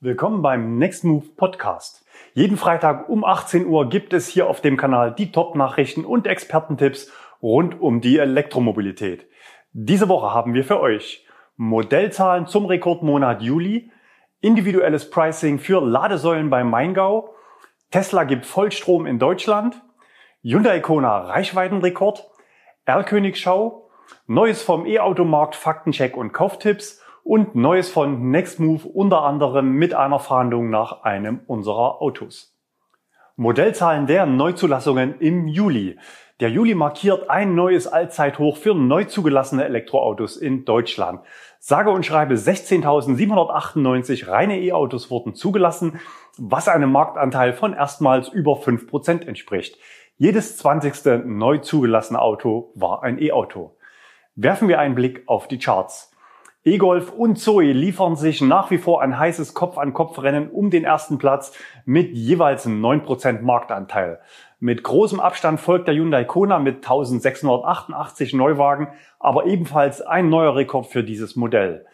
Willkommen beim Next Move Podcast. Jeden Freitag um 18 Uhr gibt es hier auf dem Kanal die Top-Nachrichten und Expertentipps rund um die Elektromobilität. Diese Woche haben wir für euch Modellzahlen zum Rekordmonat Juli, individuelles Pricing für Ladesäulen bei Maingau, Tesla gibt Vollstrom in Deutschland, Hyundai Kona Reichweitenrekord, Erlkönigschau, Neues vom E-Automarkt Faktencheck und Kauftipps und Neues von Nextmove unter anderem mit einer Verhandlung nach einem unserer Autos. Modellzahlen der Neuzulassungen im Juli. Der Juli markiert ein neues Allzeithoch für neu zugelassene Elektroautos in Deutschland. Sage und schreibe 16.798 reine E-Autos wurden zugelassen, was einem Marktanteil von erstmals über 5% entspricht. Jedes 20. neu zugelassene Auto war ein E-Auto. Werfen wir einen Blick auf die Charts. E-Golf und Zoe liefern sich nach wie vor ein heißes Kopf-an-Kopf-Rennen um den ersten Platz mit jeweils 9% Marktanteil. Mit großem Abstand folgt der Hyundai Kona mit 1688 Neuwagen, aber ebenfalls ein neuer Rekord für dieses Modell.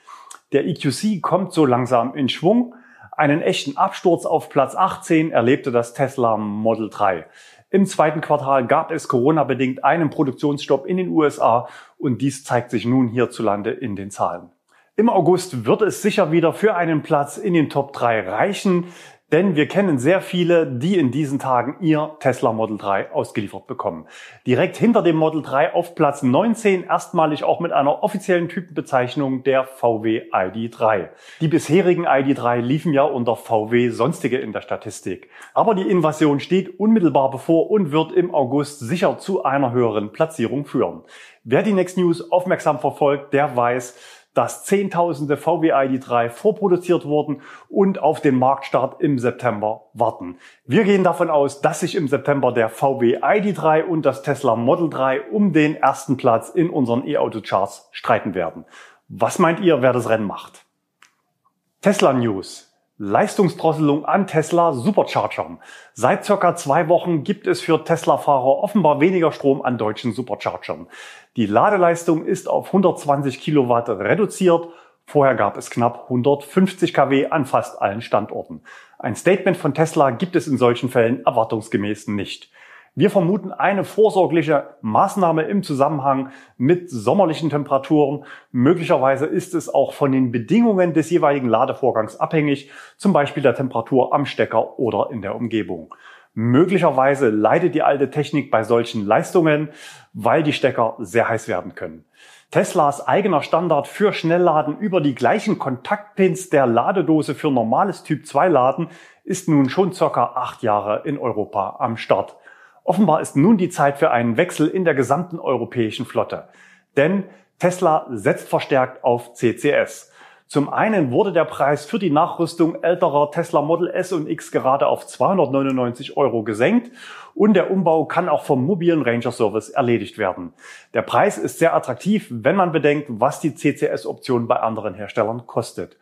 Der EQC kommt so langsam in Schwung. Einen echten Absturz auf Platz 18 erlebte das Tesla Model 3. Im zweiten Quartal gab es Corona-bedingt einen Produktionsstopp in den USA und dies zeigt sich nun hierzulande in den Zahlen. Im August wird es sicher wieder für einen Platz in den Top 3 reichen, denn wir kennen sehr viele, die in diesen Tagen ihr Tesla Model 3 ausgeliefert bekommen. Direkt hinter dem Model 3 auf Platz 19 erstmalig auch mit einer offiziellen Typenbezeichnung der VW ID3. Die bisherigen ID3 liefen ja unter VW sonstige in der Statistik. Aber die Invasion steht unmittelbar bevor und wird im August sicher zu einer höheren Platzierung führen. Wer die Next News aufmerksam verfolgt, der weiß, dass Zehntausende VW ID3 vorproduziert wurden und auf den Marktstart im September warten. Wir gehen davon aus, dass sich im September der VW ID3 und das Tesla Model 3 um den ersten Platz in unseren E-Auto-Charts streiten werden. Was meint ihr, wer das Rennen macht? Tesla News. Leistungsdrosselung an Tesla Superchargern. Seit circa zwei Wochen gibt es für Tesla-Fahrer offenbar weniger Strom an deutschen Superchargern. Die Ladeleistung ist auf 120 Kilowatt reduziert. Vorher gab es knapp 150 kW an fast allen Standorten. Ein Statement von Tesla gibt es in solchen Fällen erwartungsgemäß nicht. Wir vermuten eine vorsorgliche Maßnahme im Zusammenhang mit sommerlichen Temperaturen. Möglicherweise ist es auch von den Bedingungen des jeweiligen Ladevorgangs abhängig, zum Beispiel der Temperatur am Stecker oder in der Umgebung. Möglicherweise leidet die alte Technik bei solchen Leistungen, weil die Stecker sehr heiß werden können. Teslas eigener Standard für Schnellladen über die gleichen Kontaktpins der Ladedose für normales Typ 2 Laden ist nun schon circa acht Jahre in Europa am Start. Offenbar ist nun die Zeit für einen Wechsel in der gesamten europäischen Flotte. Denn Tesla setzt verstärkt auf CCS. Zum einen wurde der Preis für die Nachrüstung älterer Tesla Model S und X gerade auf 299 Euro gesenkt und der Umbau kann auch vom mobilen Ranger Service erledigt werden. Der Preis ist sehr attraktiv, wenn man bedenkt, was die CCS-Option bei anderen Herstellern kostet.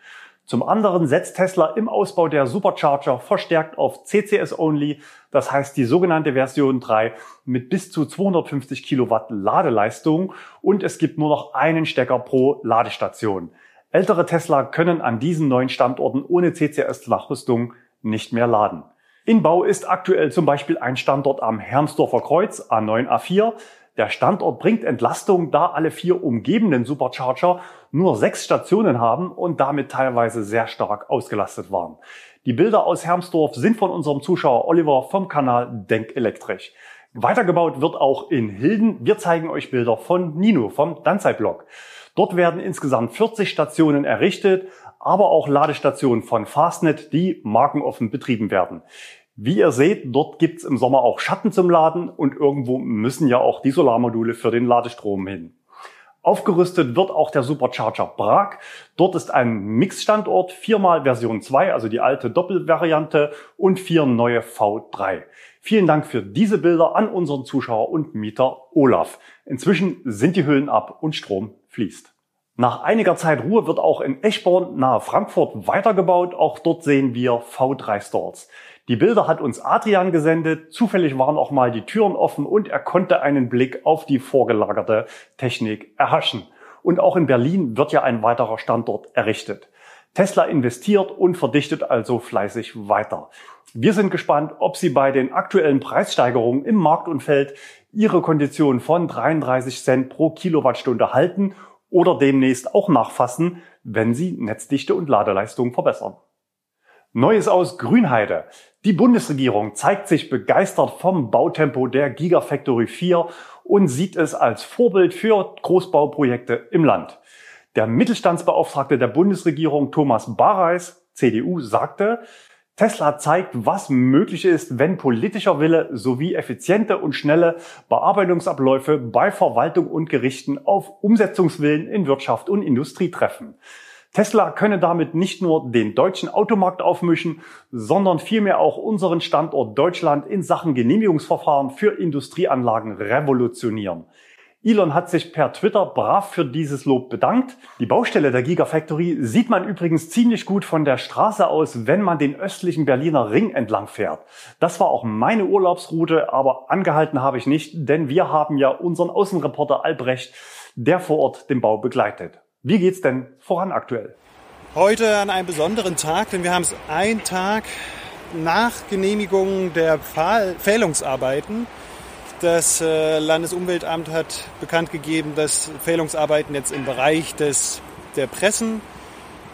Zum anderen setzt Tesla im Ausbau der Supercharger verstärkt auf CCS-Only, das heißt die sogenannte Version 3 mit bis zu 250 Kilowatt Ladeleistung und es gibt nur noch einen Stecker pro Ladestation. Ältere Tesla können an diesen neuen Standorten ohne CCS-Nachrüstung nicht mehr laden. In Bau ist aktuell zum Beispiel ein Standort am Hermsdorfer Kreuz A9 A4. Der Standort bringt Entlastung, da alle vier umgebenden Supercharger nur sechs Stationen haben und damit teilweise sehr stark ausgelastet waren. Die Bilder aus Hermsdorf sind von unserem Zuschauer Oliver vom Kanal Denk Elektrisch. Weitergebaut wird auch in Hilden. Wir zeigen euch Bilder von Nino vom Danzai-Blog. Dort werden insgesamt 40 Stationen errichtet, aber auch Ladestationen von Fastnet, die markenoffen betrieben werden. Wie ihr seht, dort gibt's im Sommer auch Schatten zum Laden und irgendwo müssen ja auch die Solarmodule für den Ladestrom hin. Aufgerüstet wird auch der Supercharger Prag. Dort ist ein Mixstandort, viermal Version 2, also die alte Doppelvariante und vier neue V3. Vielen Dank für diese Bilder an unseren Zuschauer und Mieter Olaf. Inzwischen sind die Hüllen ab und Strom fließt. Nach einiger Zeit Ruhe wird auch in Eschborn nahe Frankfurt weitergebaut. Auch dort sehen wir V3 Stores. Die Bilder hat uns Adrian gesendet. Zufällig waren auch mal die Türen offen und er konnte einen Blick auf die vorgelagerte Technik erhaschen. Und auch in Berlin wird ja ein weiterer Standort errichtet. Tesla investiert und verdichtet also fleißig weiter. Wir sind gespannt, ob sie bei den aktuellen Preissteigerungen im Marktumfeld ihre Kondition von 33 Cent pro Kilowattstunde halten oder demnächst auch nachfassen, wenn sie Netzdichte und Ladeleistung verbessern. Neues aus Grünheide. Die Bundesregierung zeigt sich begeistert vom Bautempo der Gigafactory 4 und sieht es als Vorbild für Großbauprojekte im Land. Der Mittelstandsbeauftragte der Bundesregierung Thomas Bareis, CDU, sagte, Tesla zeigt, was möglich ist, wenn politischer Wille sowie effiziente und schnelle Bearbeitungsabläufe bei Verwaltung und Gerichten auf Umsetzungswillen in Wirtschaft und Industrie treffen. Tesla könne damit nicht nur den deutschen Automarkt aufmischen, sondern vielmehr auch unseren Standort Deutschland in Sachen Genehmigungsverfahren für Industrieanlagen revolutionieren. Elon hat sich per Twitter brav für dieses Lob bedankt. Die Baustelle der Gigafactory sieht man übrigens ziemlich gut von der Straße aus, wenn man den östlichen Berliner Ring entlang fährt. Das war auch meine Urlaubsroute, aber angehalten habe ich nicht, denn wir haben ja unseren Außenreporter Albrecht, der vor Ort den Bau begleitet. Wie geht's denn voran aktuell? Heute an einem besonderen Tag, denn wir haben es einen Tag nach Genehmigung der Fählungsarbeiten. Das äh, Landesumweltamt hat bekannt gegeben, dass Fählungsarbeiten jetzt im Bereich des, der Pressen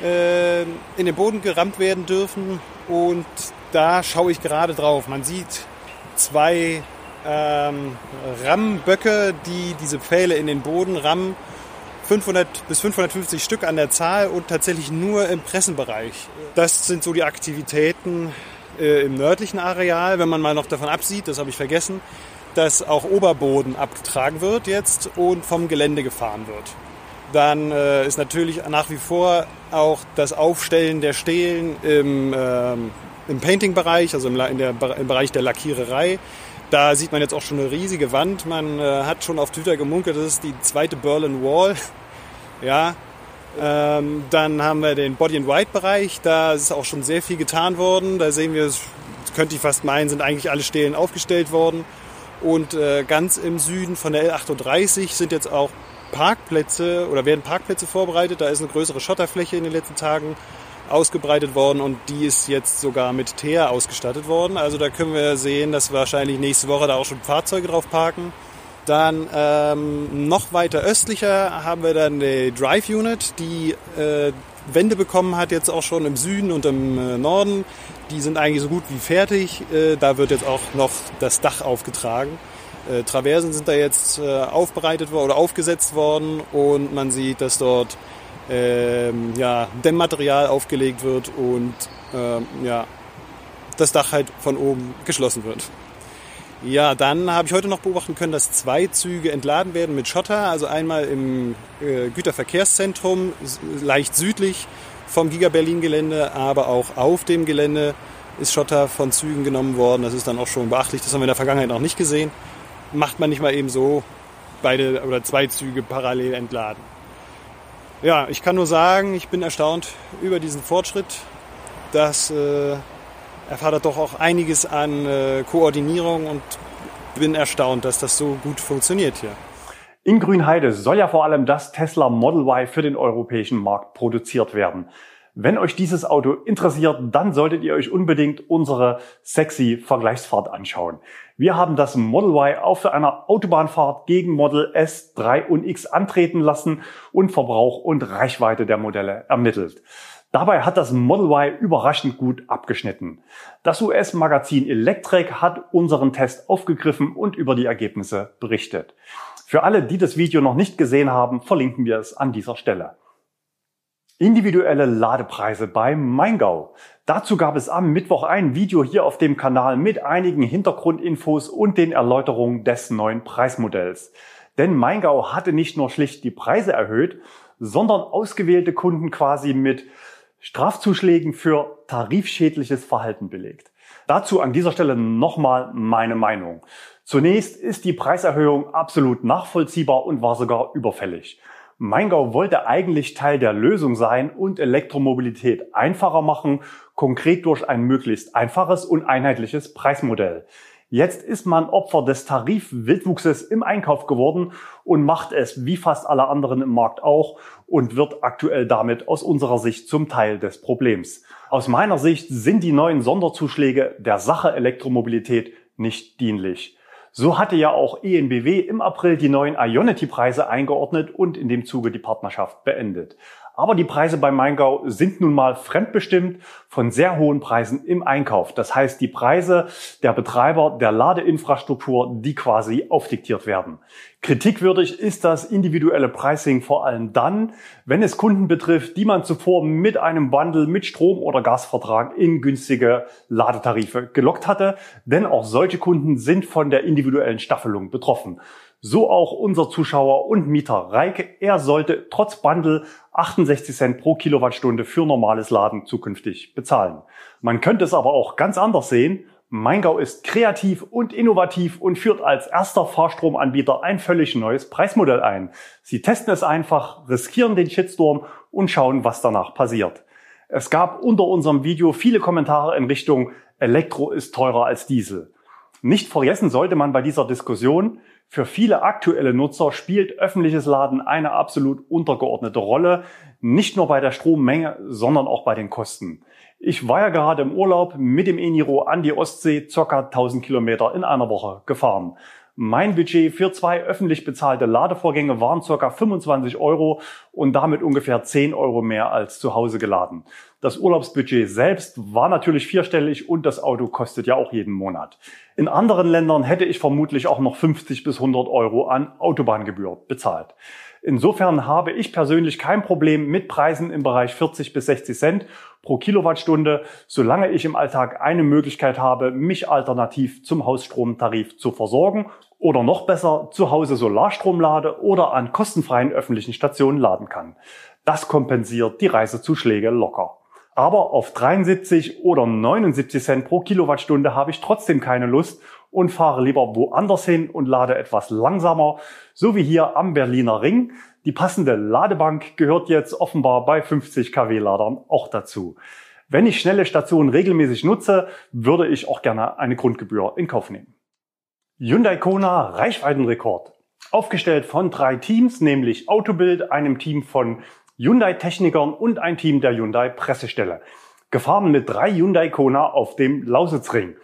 äh, in den Boden gerammt werden dürfen. Und da schaue ich gerade drauf. Man sieht zwei ähm, Rammböcke, die diese Pfähle in den Boden rammen 500 bis 550 Stück an der Zahl und tatsächlich nur im Pressenbereich. Das sind so die Aktivitäten äh, im nördlichen Areal. Wenn man mal noch davon absieht, das habe ich vergessen, dass auch Oberboden abgetragen wird jetzt und vom Gelände gefahren wird. Dann äh, ist natürlich nach wie vor auch das Aufstellen der Stelen im, ähm, im Painting-Bereich, also im, in der, im Bereich der Lackiererei. Da sieht man jetzt auch schon eine riesige Wand. Man äh, hat schon auf Twitter gemunkelt, das ist die zweite Berlin Wall. Ja, ähm, dann haben wir den Body and White Bereich. Da ist auch schon sehr viel getan worden. Da sehen wir, könnte ich fast meinen, sind eigentlich alle Stelen aufgestellt worden. Und äh, ganz im Süden von der L38 sind jetzt auch Parkplätze oder werden Parkplätze vorbereitet. Da ist eine größere Schotterfläche in den letzten Tagen ausgebreitet worden und die ist jetzt sogar mit Teer ausgestattet worden. Also da können wir sehen, dass wahrscheinlich nächste Woche da auch schon Fahrzeuge drauf parken. Dann ähm, noch weiter östlicher haben wir dann die Drive Unit, die äh, Wände bekommen hat, jetzt auch schon im Süden und im äh, Norden. Die sind eigentlich so gut wie fertig. Äh, da wird jetzt auch noch das Dach aufgetragen. Äh, Traversen sind da jetzt äh, aufbereitet oder aufgesetzt worden und man sieht, dass dort ähm, ja, Dämmmaterial aufgelegt wird und ähm, ja, das Dach halt von oben geschlossen wird. Ja, dann habe ich heute noch beobachten können, dass zwei Züge entladen werden mit Schotter. Also einmal im äh, Güterverkehrszentrum, leicht südlich vom Giga Berlin Gelände, aber auch auf dem Gelände ist Schotter von Zügen genommen worden. Das ist dann auch schon beachtlich. Das haben wir in der Vergangenheit noch nicht gesehen. Macht man nicht mal eben so beide oder zwei Züge parallel entladen. Ja, ich kann nur sagen, ich bin erstaunt über diesen Fortschritt. Das äh, erfordert doch auch einiges an äh, Koordinierung und bin erstaunt, dass das so gut funktioniert hier. In Grünheide soll ja vor allem das Tesla Model Y für den europäischen Markt produziert werden. Wenn euch dieses Auto interessiert, dann solltet ihr euch unbedingt unsere sexy Vergleichsfahrt anschauen. Wir haben das Model Y auf einer Autobahnfahrt gegen Model S, 3 und X antreten lassen und Verbrauch und Reichweite der Modelle ermittelt. Dabei hat das Model Y überraschend gut abgeschnitten. Das US-Magazin Electrek hat unseren Test aufgegriffen und über die Ergebnisse berichtet. Für alle, die das Video noch nicht gesehen haben, verlinken wir es an dieser Stelle. Individuelle Ladepreise bei Maingau. Dazu gab es am Mittwoch ein Video hier auf dem Kanal mit einigen Hintergrundinfos und den Erläuterungen des neuen Preismodells. Denn Maingau hatte nicht nur schlicht die Preise erhöht, sondern ausgewählte Kunden quasi mit Strafzuschlägen für tarifschädliches Verhalten belegt. Dazu an dieser Stelle nochmal meine Meinung. Zunächst ist die Preiserhöhung absolut nachvollziehbar und war sogar überfällig. Maingau wollte eigentlich Teil der Lösung sein und Elektromobilität einfacher machen, konkret durch ein möglichst einfaches und einheitliches Preismodell. Jetzt ist man Opfer des Tarifwildwuchses im Einkauf geworden und macht es wie fast alle anderen im Markt auch und wird aktuell damit aus unserer Sicht zum Teil des Problems. Aus meiner Sicht sind die neuen Sonderzuschläge der Sache Elektromobilität nicht dienlich. So hatte ja auch ENBW im April die neuen Ionity-Preise eingeordnet und in dem Zuge die Partnerschaft beendet. Aber die Preise bei Maingau sind nun mal fremdbestimmt von sehr hohen Preisen im Einkauf. Das heißt, die Preise der Betreiber der Ladeinfrastruktur, die quasi aufdiktiert werden. Kritikwürdig ist das individuelle Pricing vor allem dann, wenn es Kunden betrifft, die man zuvor mit einem Bundle mit Strom- oder Gasvertrag in günstige Ladetarife gelockt hatte. Denn auch solche Kunden sind von der individuellen Staffelung betroffen. So auch unser Zuschauer und Mieter Reike. Er sollte trotz Bundle 68 Cent pro Kilowattstunde für normales Laden zukünftig bezahlen. Man könnte es aber auch ganz anders sehen. Maingau ist kreativ und innovativ und führt als erster Fahrstromanbieter ein völlig neues Preismodell ein. Sie testen es einfach, riskieren den Shitstorm und schauen, was danach passiert. Es gab unter unserem Video viele Kommentare in Richtung Elektro ist teurer als Diesel. Nicht vergessen sollte man bei dieser Diskussion, für viele aktuelle Nutzer spielt öffentliches Laden eine absolut untergeordnete Rolle, nicht nur bei der Strommenge, sondern auch bei den Kosten. Ich war ja gerade im Urlaub mit dem Eniro an die Ostsee, circa 1000 Kilometer in einer Woche gefahren. Mein Budget für zwei öffentlich bezahlte Ladevorgänge waren ca. 25 Euro und damit ungefähr 10 Euro mehr als zu Hause geladen. Das Urlaubsbudget selbst war natürlich vierstellig und das Auto kostet ja auch jeden Monat. In anderen Ländern hätte ich vermutlich auch noch 50 bis 100 Euro an Autobahngebühr bezahlt. Insofern habe ich persönlich kein Problem mit Preisen im Bereich 40 bis 60 Cent pro Kilowattstunde, solange ich im Alltag eine Möglichkeit habe, mich alternativ zum Hausstromtarif zu versorgen oder noch besser zu Hause Solarstrom lade oder an kostenfreien öffentlichen Stationen laden kann. Das kompensiert die Reisezuschläge locker. Aber auf 73 oder 79 Cent pro Kilowattstunde habe ich trotzdem keine Lust und fahre lieber woanders hin und lade etwas langsamer, so wie hier am Berliner Ring. Die passende Ladebank gehört jetzt offenbar bei 50 kW-Ladern auch dazu. Wenn ich schnelle Stationen regelmäßig nutze, würde ich auch gerne eine Grundgebühr in Kauf nehmen. Hyundai Kona Reichweitenrekord. Aufgestellt von drei Teams, nämlich Autobild, einem Team von Hyundai-Technikern und ein Team der Hyundai-Pressestelle. Gefahren mit drei Hyundai Kona auf dem Lausitzring.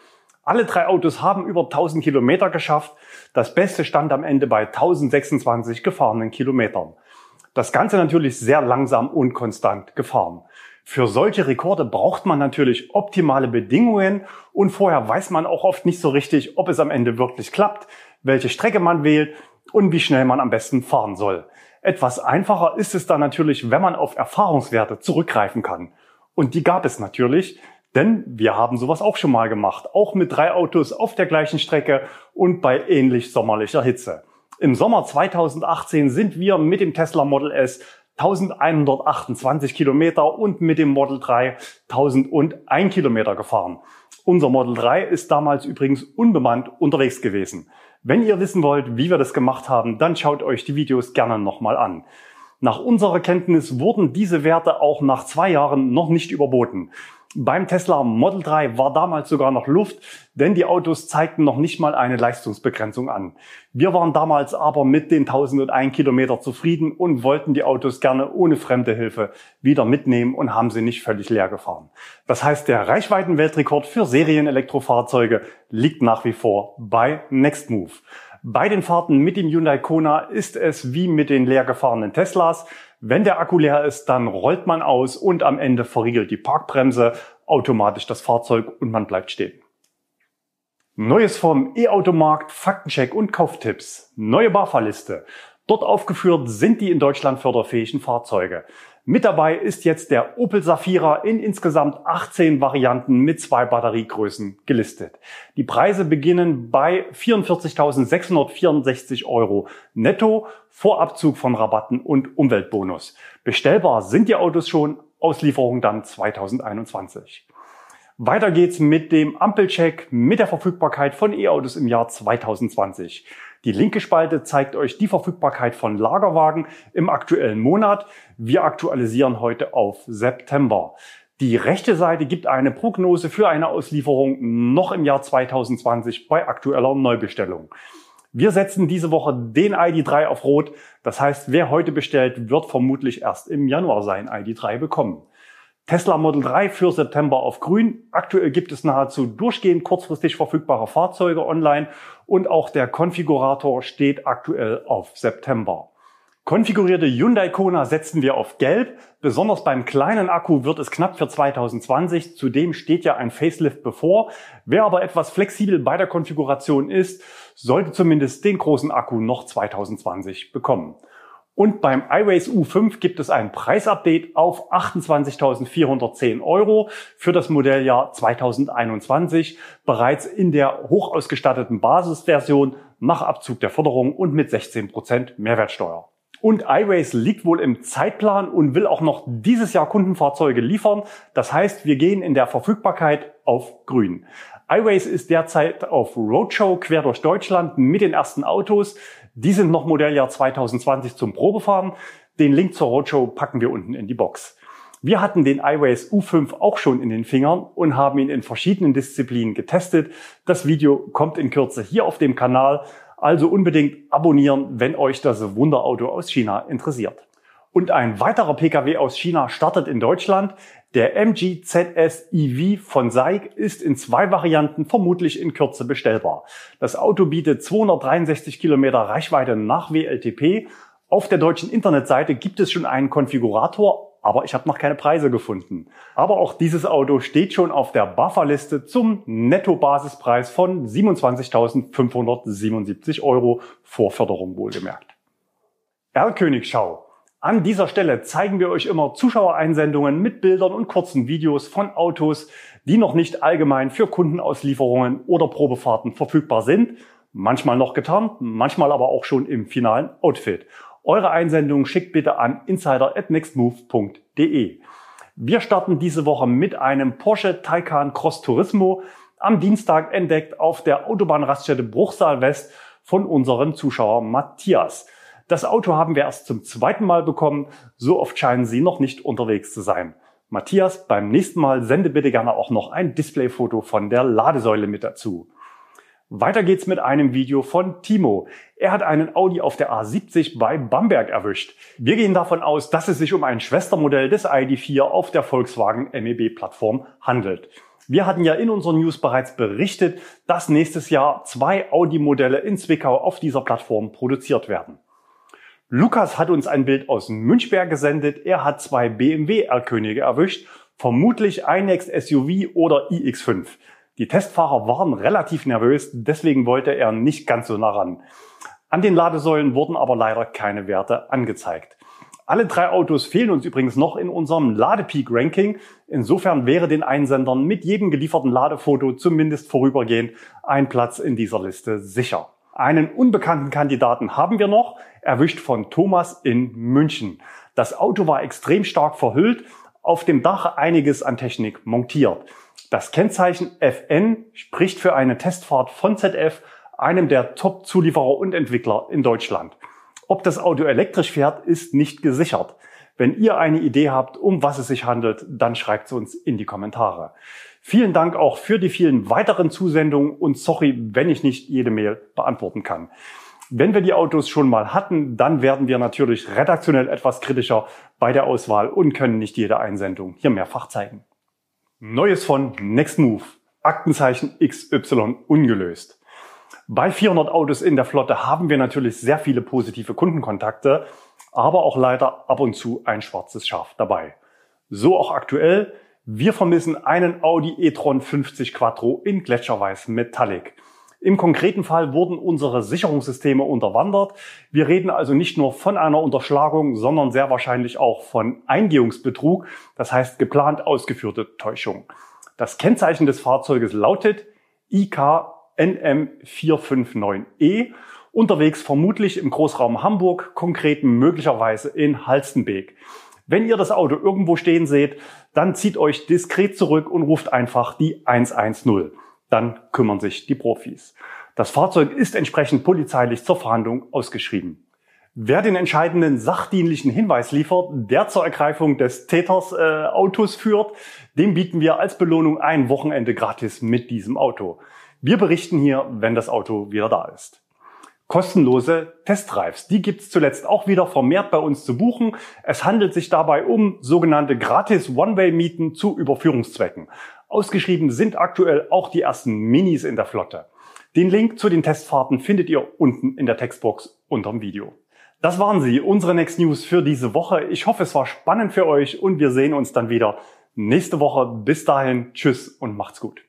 Alle drei Autos haben über 1000 Kilometer geschafft. Das Beste stand am Ende bei 1026 gefahrenen Kilometern. Das Ganze natürlich sehr langsam und konstant gefahren. Für solche Rekorde braucht man natürlich optimale Bedingungen und vorher weiß man auch oft nicht so richtig, ob es am Ende wirklich klappt, welche Strecke man wählt und wie schnell man am besten fahren soll. Etwas einfacher ist es dann natürlich, wenn man auf Erfahrungswerte zurückgreifen kann. Und die gab es natürlich, denn wir haben sowas auch schon mal gemacht, auch mit drei Autos auf der gleichen Strecke und bei ähnlich sommerlicher Hitze. Im Sommer 2018 sind wir mit dem Tesla Model S 1128 Kilometer und mit dem Model 3 1001 Kilometer gefahren. Unser Model 3 ist damals übrigens unbemannt unterwegs gewesen. Wenn ihr wissen wollt, wie wir das gemacht haben, dann schaut euch die Videos gerne nochmal an. Nach unserer Kenntnis wurden diese Werte auch nach zwei Jahren noch nicht überboten. Beim Tesla Model 3 war damals sogar noch Luft, denn die Autos zeigten noch nicht mal eine Leistungsbegrenzung an. Wir waren damals aber mit den 1001 Kilometer zufrieden und wollten die Autos gerne ohne fremde Hilfe wieder mitnehmen und haben sie nicht völlig leer gefahren. Das heißt, der Reichweitenweltrekord für Serienelektrofahrzeuge liegt nach wie vor bei Nextmove. Bei den Fahrten mit dem Hyundai Kona ist es wie mit den leer gefahrenen Teslas. Wenn der Akku leer ist, dann rollt man aus und am Ende verriegelt die Parkbremse automatisch das Fahrzeug und man bleibt stehen. Neues vom E-Automarkt, Faktencheck und Kauftipps. Neue BAFA-Liste. Dort aufgeführt sind die in Deutschland förderfähigen Fahrzeuge. Mit dabei ist jetzt der Opel Safira in insgesamt 18 Varianten mit zwei Batteriegrößen gelistet. Die Preise beginnen bei 44.664 Euro netto vor Abzug von Rabatten und Umweltbonus. Bestellbar sind die Autos schon, Auslieferung dann 2021. Weiter geht's mit dem Ampelcheck mit der Verfügbarkeit von E-Autos im Jahr 2020. Die linke Spalte zeigt euch die Verfügbarkeit von Lagerwagen im aktuellen Monat. Wir aktualisieren heute auf September. Die rechte Seite gibt eine Prognose für eine Auslieferung noch im Jahr 2020 bei aktueller Neubestellung. Wir setzen diese Woche den ID3 auf Rot. Das heißt, wer heute bestellt, wird vermutlich erst im Januar sein ID3 bekommen. Tesla Model 3 für September auf grün. Aktuell gibt es nahezu durchgehend kurzfristig verfügbare Fahrzeuge online und auch der Konfigurator steht aktuell auf September. Konfigurierte Hyundai Kona setzen wir auf Gelb. Besonders beim kleinen Akku wird es knapp für 2020. Zudem steht ja ein Facelift bevor. Wer aber etwas flexibel bei der Konfiguration ist, sollte zumindest den großen Akku noch 2020 bekommen. Und beim iRace U5 gibt es ein Preisupdate auf 28.410 Euro für das Modelljahr 2021, bereits in der hochausgestatteten Basisversion nach Abzug der Förderung und mit 16 Prozent Mehrwertsteuer. Und iRace liegt wohl im Zeitplan und will auch noch dieses Jahr Kundenfahrzeuge liefern. Das heißt, wir gehen in der Verfügbarkeit auf grün. iRace ist derzeit auf Roadshow quer durch Deutschland mit den ersten Autos. Die sind noch Modelljahr 2020 zum Probefahren. Den Link zur Roadshow packen wir unten in die Box. Wir hatten den iRace U5 auch schon in den Fingern und haben ihn in verschiedenen Disziplinen getestet. Das Video kommt in Kürze hier auf dem Kanal. Also unbedingt abonnieren, wenn euch das Wunderauto aus China interessiert. Und ein weiterer Pkw aus China startet in Deutschland. Der MG ZS EV von SAIC ist in zwei Varianten vermutlich in Kürze bestellbar. Das Auto bietet 263 Kilometer Reichweite nach WLTP. Auf der deutschen Internetseite gibt es schon einen Konfigurator, aber ich habe noch keine Preise gefunden. Aber auch dieses Auto steht schon auf der Bufferliste zum Netto-Basispreis von 27.577 Euro vor Förderung wohlgemerkt. Erlkönigschau. An dieser Stelle zeigen wir euch immer Zuschauereinsendungen mit Bildern und kurzen Videos von Autos, die noch nicht allgemein für Kundenauslieferungen oder Probefahrten verfügbar sind. Manchmal noch getarnt, manchmal aber auch schon im finalen Outfit. Eure Einsendung schickt bitte an insider@nextmove.de. Wir starten diese Woche mit einem Porsche Taycan Cross Turismo, am Dienstag entdeckt auf der Autobahnraststätte Bruchsal West von unserem Zuschauer Matthias. Das Auto haben wir erst zum zweiten Mal bekommen, so oft scheinen Sie noch nicht unterwegs zu sein. Matthias, beim nächsten Mal sende bitte gerne auch noch ein Displayfoto von der Ladesäule mit dazu. Weiter geht's mit einem Video von Timo. Er hat einen Audi auf der A70 bei Bamberg erwischt. Wir gehen davon aus, dass es sich um ein Schwestermodell des ID4 auf der Volkswagen MEB Plattform handelt. Wir hatten ja in unseren News bereits berichtet, dass nächstes Jahr zwei Audi-Modelle in Zwickau auf dieser Plattform produziert werden. Lukas hat uns ein Bild aus Münchberg gesendet. Er hat zwei BMW R-Könige erwischt, vermutlich ein Next SUV oder iX5. Die Testfahrer waren relativ nervös, deswegen wollte er nicht ganz so nah ran. An den Ladesäulen wurden aber leider keine Werte angezeigt. Alle drei Autos fehlen uns übrigens noch in unserem Ladepeak-Ranking. Insofern wäre den Einsendern mit jedem gelieferten Ladefoto zumindest vorübergehend ein Platz in dieser Liste sicher. Einen unbekannten Kandidaten haben wir noch, erwischt von Thomas in München. Das Auto war extrem stark verhüllt, auf dem Dach einiges an Technik montiert. Das Kennzeichen FN spricht für eine Testfahrt von ZF, einem der Top-Zulieferer und Entwickler in Deutschland. Ob das Auto elektrisch fährt, ist nicht gesichert. Wenn ihr eine Idee habt, um was es sich handelt, dann schreibt es uns in die Kommentare. Vielen Dank auch für die vielen weiteren Zusendungen und sorry, wenn ich nicht jede Mail beantworten kann. Wenn wir die Autos schon mal hatten, dann werden wir natürlich redaktionell etwas kritischer bei der Auswahl und können nicht jede Einsendung hier mehrfach zeigen. Neues von Nextmove. Aktenzeichen XY ungelöst. Bei 400 Autos in der Flotte haben wir natürlich sehr viele positive Kundenkontakte, aber auch leider ab und zu ein schwarzes Schaf dabei. So auch aktuell. Wir vermissen einen Audi e-tron 50 Quattro in Gletscherweiß Metallic. Im konkreten Fall wurden unsere Sicherungssysteme unterwandert. Wir reden also nicht nur von einer Unterschlagung, sondern sehr wahrscheinlich auch von Eingehungsbetrug, das heißt geplant ausgeführte Täuschung. Das Kennzeichen des Fahrzeuges lautet IKNM459E, unterwegs vermutlich im Großraum Hamburg, konkret möglicherweise in Halstenbeek. Wenn ihr das Auto irgendwo stehen seht, dann zieht euch diskret zurück und ruft einfach die 110 dann kümmern sich die Profis. Das Fahrzeug ist entsprechend polizeilich zur Verhandlung ausgeschrieben. Wer den entscheidenden sachdienlichen Hinweis liefert, der zur Ergreifung des Täters äh, Autos führt, dem bieten wir als Belohnung ein Wochenende gratis mit diesem Auto. Wir berichten hier, wenn das Auto wieder da ist. Kostenlose Testdrives, die gibt's zuletzt auch wieder vermehrt bei uns zu buchen. Es handelt sich dabei um sogenannte gratis One-Way-Mieten zu Überführungszwecken. Ausgeschrieben sind aktuell auch die ersten Minis in der Flotte. Den Link zu den Testfahrten findet ihr unten in der Textbox unterm Video. Das waren sie, unsere Next News für diese Woche. Ich hoffe, es war spannend für euch und wir sehen uns dann wieder nächste Woche. Bis dahin, tschüss und macht's gut.